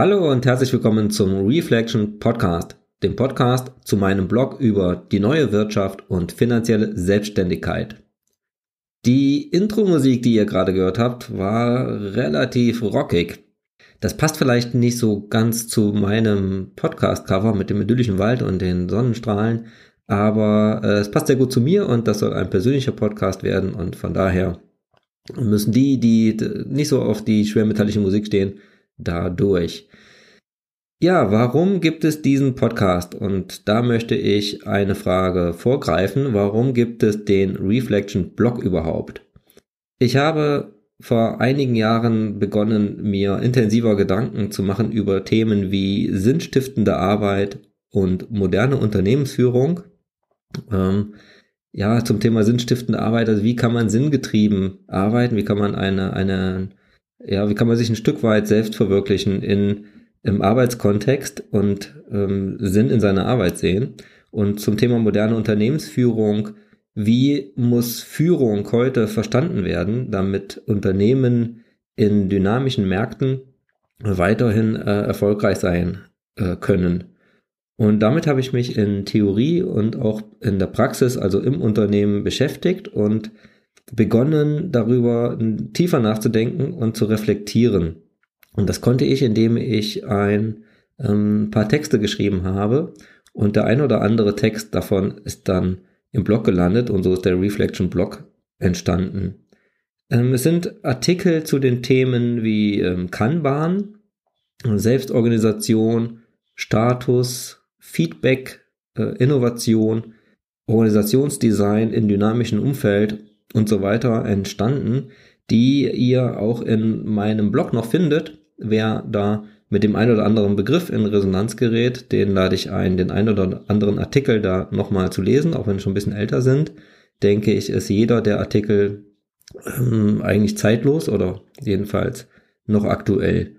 Hallo und herzlich willkommen zum Reflection Podcast, dem Podcast zu meinem Blog über die neue Wirtschaft und finanzielle Selbstständigkeit. Die Intro-Musik, die ihr gerade gehört habt, war relativ rockig. Das passt vielleicht nicht so ganz zu meinem Podcast-Cover mit dem idyllischen Wald und den Sonnenstrahlen, aber äh, es passt sehr gut zu mir und das soll ein persönlicher Podcast werden und von daher müssen die, die nicht so auf die schwermetallische Musik stehen, dadurch. Ja, warum gibt es diesen Podcast? Und da möchte ich eine Frage vorgreifen. Warum gibt es den Reflection Blog überhaupt? Ich habe vor einigen Jahren begonnen, mir intensiver Gedanken zu machen über Themen wie sinnstiftende Arbeit und moderne Unternehmensführung. Ähm, ja, zum Thema sinnstiftende Arbeit, also wie kann man sinngetrieben arbeiten? Wie kann man eine, eine ja, wie kann man sich ein Stück weit selbst verwirklichen in, im Arbeitskontext und ähm, Sinn in seiner Arbeit sehen. Und zum Thema moderne Unternehmensführung, wie muss Führung heute verstanden werden, damit Unternehmen in dynamischen Märkten weiterhin äh, erfolgreich sein äh, können. Und damit habe ich mich in Theorie und auch in der Praxis, also im Unternehmen beschäftigt und begonnen, darüber tiefer nachzudenken und zu reflektieren. Und das konnte ich, indem ich ein ähm, paar Texte geschrieben habe. Und der ein oder andere Text davon ist dann im Blog gelandet und so ist der Reflection Blog entstanden. Ähm, es sind Artikel zu den Themen wie ähm, Kanban, Selbstorganisation, Status, Feedback, äh, Innovation, Organisationsdesign in dynamischen Umfeld und so weiter entstanden, die ihr auch in meinem Blog noch findet. Wer da mit dem einen oder anderen Begriff in Resonanz gerät, den lade ich ein, den einen oder anderen Artikel da nochmal zu lesen, auch wenn sie schon ein bisschen älter sind. Denke ich, ist jeder der Artikel ähm, eigentlich zeitlos oder jedenfalls noch aktuell.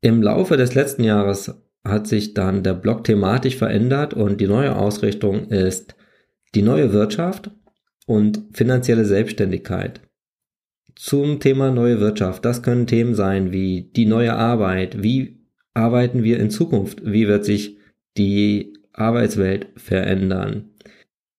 Im Laufe des letzten Jahres hat sich dann der Blog thematisch verändert und die neue Ausrichtung ist die neue Wirtschaft und finanzielle Selbstständigkeit. Zum Thema neue Wirtschaft. Das können Themen sein wie die neue Arbeit. Wie arbeiten wir in Zukunft? Wie wird sich die Arbeitswelt verändern?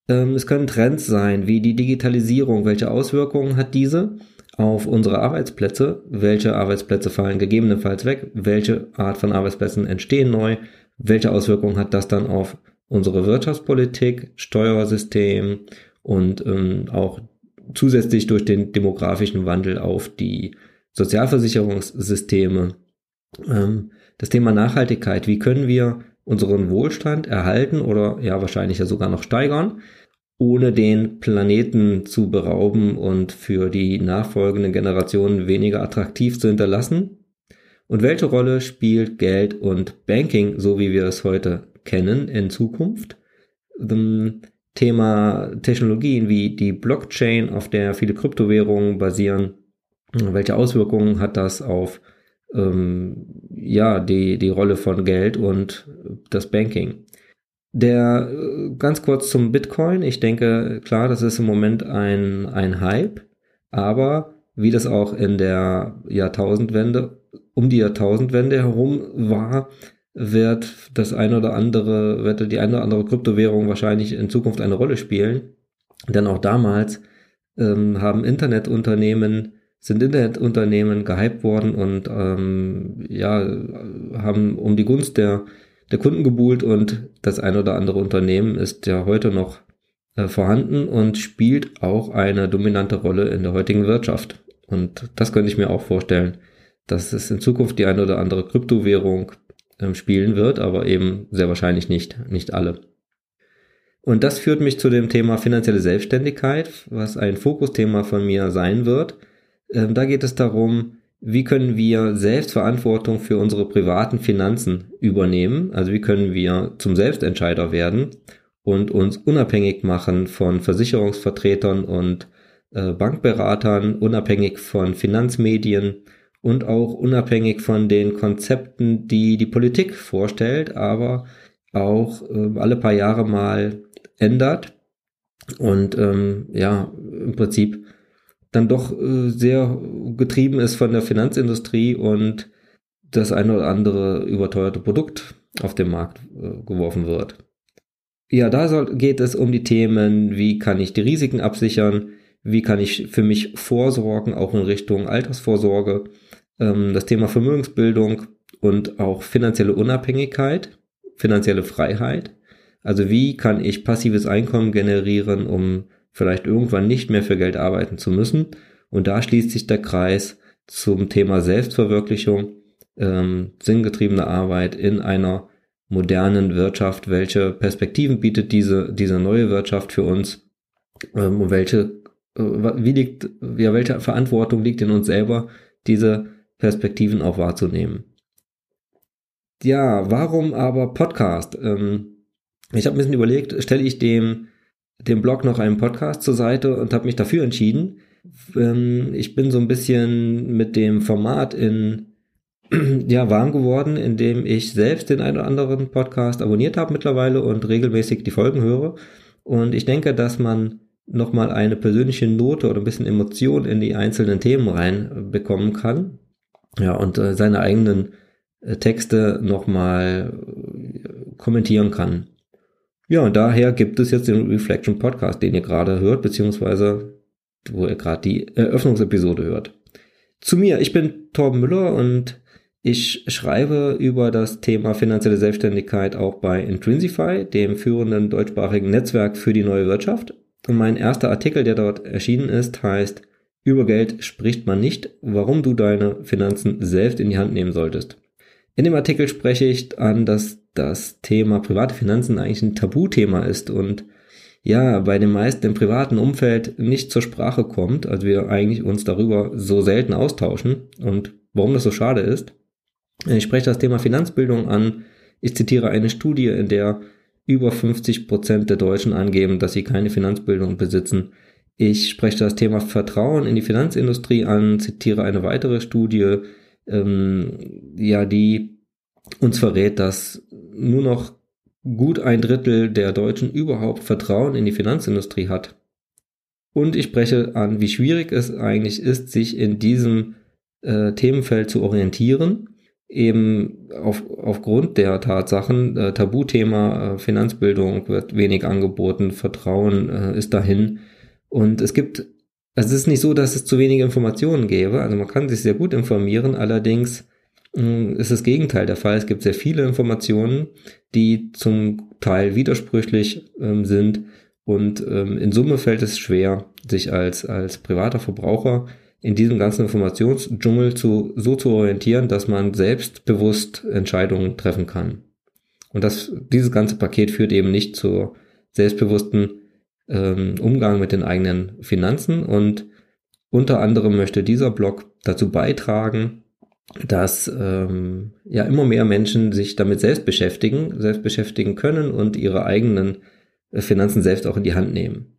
Ähm, es können Trends sein wie die Digitalisierung. Welche Auswirkungen hat diese auf unsere Arbeitsplätze? Welche Arbeitsplätze fallen gegebenenfalls weg? Welche Art von Arbeitsplätzen entstehen neu? Welche Auswirkungen hat das dann auf unsere Wirtschaftspolitik, Steuersystem und ähm, auch zusätzlich durch den demografischen Wandel auf die Sozialversicherungssysteme. Ähm, das Thema Nachhaltigkeit, wie können wir unseren Wohlstand erhalten oder ja wahrscheinlich ja sogar noch steigern, ohne den Planeten zu berauben und für die nachfolgenden Generationen weniger attraktiv zu hinterlassen? Und welche Rolle spielt Geld und Banking, so wie wir es heute kennen, in Zukunft? Thema Technologien wie die Blockchain, auf der viele Kryptowährungen basieren. Welche Auswirkungen hat das auf ähm, ja, die, die Rolle von Geld und das Banking? Der äh, ganz kurz zum Bitcoin. Ich denke, klar, das ist im Moment ein, ein Hype, aber wie das auch in der Jahrtausendwende, um die Jahrtausendwende herum war, wird das eine oder andere, wird die eine oder andere Kryptowährung wahrscheinlich in Zukunft eine Rolle spielen. Denn auch damals ähm, haben Internetunternehmen, sind Internetunternehmen gehypt worden und ähm, ja, haben um die Gunst der, der Kunden gebuhlt und das eine oder andere Unternehmen ist ja heute noch äh, vorhanden und spielt auch eine dominante Rolle in der heutigen Wirtschaft. Und das könnte ich mir auch vorstellen, dass es in Zukunft die eine oder andere Kryptowährung spielen wird, aber eben sehr wahrscheinlich nicht, nicht alle. Und das führt mich zu dem Thema finanzielle Selbstständigkeit, was ein Fokusthema von mir sein wird. Ähm, da geht es darum, wie können wir Selbstverantwortung für unsere privaten Finanzen übernehmen? Also wie können wir zum Selbstentscheider werden und uns unabhängig machen von Versicherungsvertretern und äh, Bankberatern, unabhängig von Finanzmedien und auch unabhängig von den Konzepten, die die Politik vorstellt, aber auch äh, alle paar Jahre mal ändert und ähm, ja, im Prinzip dann doch äh, sehr getrieben ist von der Finanzindustrie und das eine oder andere überteuerte Produkt auf den Markt äh, geworfen wird. Ja, da soll, geht es um die Themen, wie kann ich die Risiken absichern, wie kann ich für mich vorsorgen, auch in Richtung Altersvorsorge, ähm, das Thema Vermögensbildung und auch finanzielle Unabhängigkeit, finanzielle Freiheit. Also wie kann ich passives Einkommen generieren, um vielleicht irgendwann nicht mehr für Geld arbeiten zu müssen. Und da schließt sich der Kreis zum Thema Selbstverwirklichung, ähm, sinngetriebene Arbeit in einer modernen Wirtschaft. Welche Perspektiven bietet diese, diese neue Wirtschaft für uns? Ähm, und welche, wie liegt, ja, welche Verantwortung liegt in uns selber, diese Perspektiven auch wahrzunehmen? Ja, warum aber Podcast? Ähm, ich habe ein bisschen überlegt, stelle ich dem, dem Blog noch einen Podcast zur Seite und habe mich dafür entschieden. Ähm, ich bin so ein bisschen mit dem Format in ja, warm geworden, indem ich selbst den einen oder anderen Podcast abonniert habe mittlerweile und regelmäßig die Folgen höre. Und ich denke, dass man nochmal eine persönliche Note oder ein bisschen Emotion in die einzelnen Themen reinbekommen kann. Ja, und äh, seine eigenen äh, Texte nochmal äh, kommentieren kann. Ja, und daher gibt es jetzt den Reflection Podcast, den ihr gerade hört, beziehungsweise wo ihr gerade die Eröffnungsepisode hört. Zu mir, ich bin Torben Müller und ich schreibe über das Thema finanzielle Selbstständigkeit auch bei Intrinsify, dem führenden deutschsprachigen Netzwerk für die neue Wirtschaft. Und mein erster Artikel, der dort erschienen ist, heißt Über Geld spricht man nicht, warum du deine Finanzen selbst in die Hand nehmen solltest. In dem Artikel spreche ich an, dass das Thema private Finanzen eigentlich ein Tabuthema ist und ja, bei den meisten im privaten Umfeld nicht zur Sprache kommt, also wir eigentlich uns darüber so selten austauschen und warum das so schade ist. Ich spreche das Thema Finanzbildung an. Ich zitiere eine Studie, in der über 50 Prozent der Deutschen angeben, dass sie keine Finanzbildung besitzen. Ich spreche das Thema Vertrauen in die Finanzindustrie an, zitiere eine weitere Studie, ähm, ja, die uns verrät, dass nur noch gut ein Drittel der Deutschen überhaupt Vertrauen in die Finanzindustrie hat. Und ich spreche an, wie schwierig es eigentlich ist, sich in diesem äh, Themenfeld zu orientieren, eben auf, aufgrund der Tatsachen, äh, Tabuthema äh, Finanzbildung wird wenig angeboten, Vertrauen äh, ist dahin. Und es gibt also es ist nicht so, dass es zu wenige Informationen gäbe. Also man kann sich sehr gut informieren. Allerdings äh, ist das Gegenteil der Fall. Es gibt sehr viele Informationen, die zum Teil widersprüchlich ähm, sind. Und ähm, in Summe fällt es schwer, sich als, als privater Verbraucher in diesem ganzen Informationsdschungel zu, so zu orientieren, dass man selbstbewusst Entscheidungen treffen kann. Und das, dieses ganze Paket führt eben nicht zur selbstbewussten ähm, Umgang mit den eigenen Finanzen und unter anderem möchte dieser Blog dazu beitragen, dass ähm, ja immer mehr Menschen sich damit selbst beschäftigen, selbst beschäftigen können und ihre eigenen äh, Finanzen selbst auch in die Hand nehmen.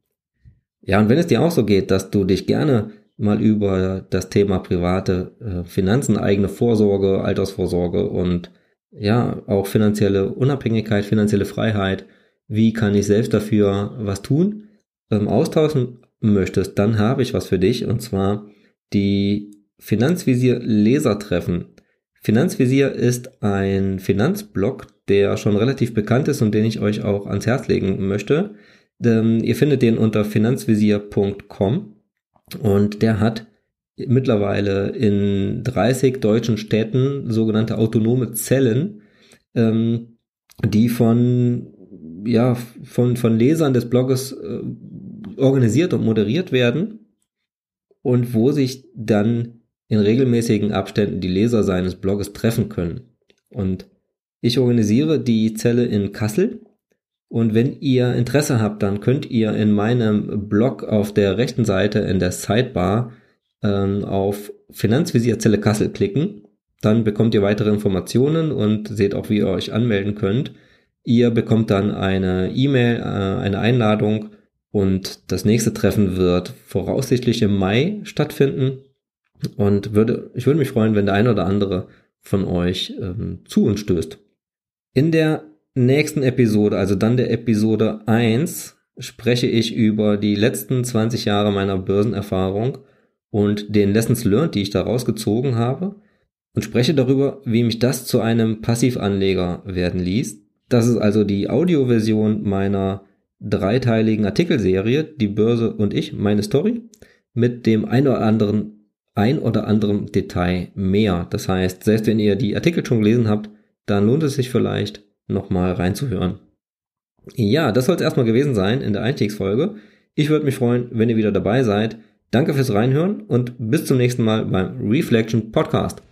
Ja, und wenn es dir auch so geht, dass du dich gerne mal über das Thema private äh, Finanzen, eigene Vorsorge, Altersvorsorge und ja, auch finanzielle Unabhängigkeit, finanzielle Freiheit wie kann ich selbst dafür was tun, ähm, austauschen möchtest, dann habe ich was für dich und zwar die Finanzvisier Lesertreffen. Finanzvisier ist ein Finanzblog, der schon relativ bekannt ist und den ich euch auch ans Herz legen möchte. Ähm, ihr findet den unter finanzvisier.com und der hat mittlerweile in 30 deutschen Städten sogenannte autonome Zellen, ähm, die von ja, von, von Lesern des Blogs äh, organisiert und moderiert werden und wo sich dann in regelmäßigen Abständen die Leser seines Blogs treffen können. Und ich organisiere die Zelle in Kassel und wenn ihr Interesse habt, dann könnt ihr in meinem Blog auf der rechten Seite in der Sidebar ähm, auf Finanzvisierzelle Kassel klicken. Dann bekommt ihr weitere Informationen und seht auch, wie ihr euch anmelden könnt. Ihr bekommt dann eine E-Mail, äh, eine Einladung und das nächste Treffen wird voraussichtlich im Mai stattfinden. Und würde, ich würde mich freuen, wenn der ein oder andere von euch ähm, zu uns stößt. In der nächsten Episode, also dann der Episode 1, spreche ich über die letzten 20 Jahre meiner Börsenerfahrung und den Lessons learned, die ich daraus gezogen habe. und spreche darüber, wie mich das zu einem Passivanleger werden ließ. Das ist also die Audioversion meiner dreiteiligen Artikelserie, die Börse und ich, meine Story, mit dem ein oder anderen, ein oder anderen Detail mehr. Das heißt, selbst wenn ihr die Artikel schon gelesen habt, dann lohnt es sich vielleicht nochmal reinzuhören. Ja, das soll es erstmal gewesen sein in der Einstiegsfolge. Ich würde mich freuen, wenn ihr wieder dabei seid. Danke fürs Reinhören und bis zum nächsten Mal beim Reflection Podcast.